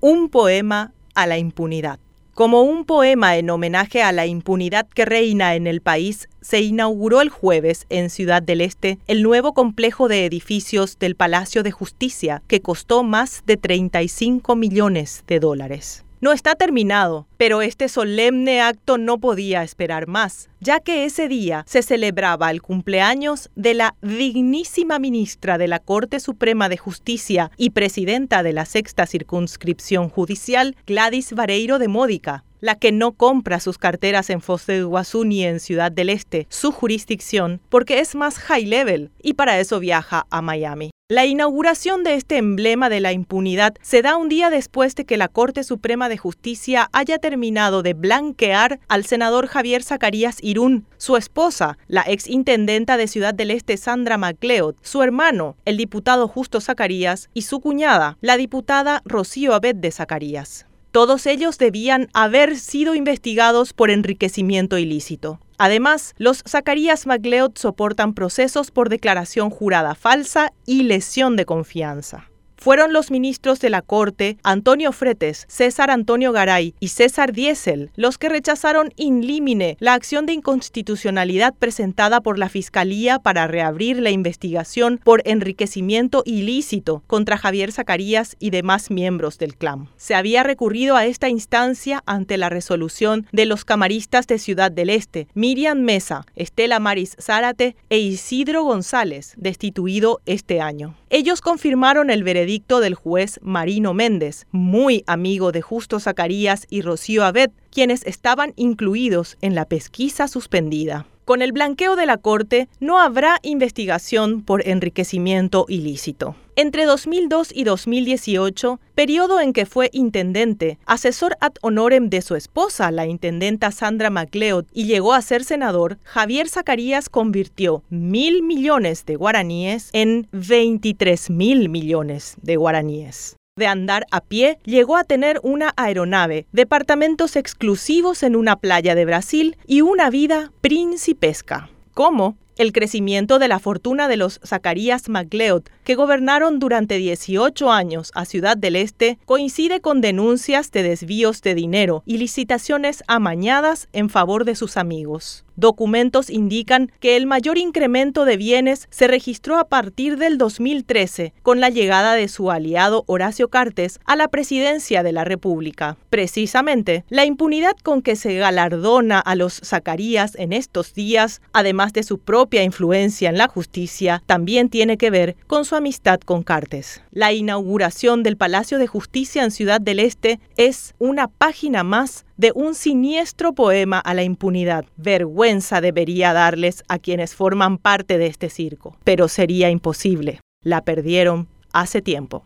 Un poema a la impunidad. Como un poema en homenaje a la impunidad que reina en el país, se inauguró el jueves en Ciudad del Este el nuevo complejo de edificios del Palacio de Justicia, que costó más de 35 millones de dólares. No está terminado, pero este solemne acto no podía esperar más, ya que ese día se celebraba el cumpleaños de la dignísima ministra de la Corte Suprema de Justicia y presidenta de la sexta circunscripción judicial, Gladys Vareiro de Módica, la que no compra sus carteras en Foz de Iguazú ni en Ciudad del Este, su jurisdicción, porque es más high level y para eso viaja a Miami. La inauguración de este emblema de la impunidad se da un día después de que la Corte Suprema de Justicia haya terminado de blanquear al senador Javier Zacarías Irún, su esposa, la ex intendenta de Ciudad del Este Sandra MacLeod, su hermano, el diputado Justo Zacarías, y su cuñada, la diputada Rocío Abed de Zacarías. Todos ellos debían haber sido investigados por enriquecimiento ilícito. Además, los Zacarías MacLeod soportan procesos por declaración jurada falsa y lesión de confianza fueron los ministros de la Corte, Antonio Fretes, César Antonio Garay y César Diesel, los que rechazaron in limine la acción de inconstitucionalidad presentada por la Fiscalía para reabrir la investigación por enriquecimiento ilícito contra Javier Zacarías y demás miembros del clan. Se había recurrido a esta instancia ante la resolución de los camaristas de Ciudad del Este, Miriam Mesa, Estela Maris Zárate e Isidro González, destituido este año. Ellos confirmaron el veredicto del juez Marino Méndez, muy amigo de Justo Zacarías y Rocío Abed, quienes estaban incluidos en la pesquisa suspendida. Con el blanqueo de la Corte no habrá investigación por enriquecimiento ilícito. Entre 2002 y 2018, periodo en que fue intendente, asesor ad honorem de su esposa, la intendenta Sandra MacLeod, y llegó a ser senador, Javier Zacarías convirtió mil millones de guaraníes en 23 mil millones de guaraníes de andar a pie, llegó a tener una aeronave, departamentos exclusivos en una playa de Brasil y una vida principesca. ¿Cómo? el crecimiento de la fortuna de los Zacarías MacLeod, que gobernaron durante 18 años a Ciudad del Este, coincide con denuncias de desvíos de dinero y licitaciones amañadas en favor de sus amigos. Documentos indican que el mayor incremento de bienes se registró a partir del 2013, con la llegada de su aliado Horacio Cartes a la presidencia de la República. Precisamente, la impunidad con que se galardona a los Zacarías en estos días, además de su propia influencia en la justicia, también tiene que ver con su amistad con Cartes. La inauguración del Palacio de Justicia en Ciudad del Este es una página más de un siniestro poema a la impunidad. Vergüenza debería darles a quienes forman parte de este circo, pero sería imposible. La perdieron hace tiempo.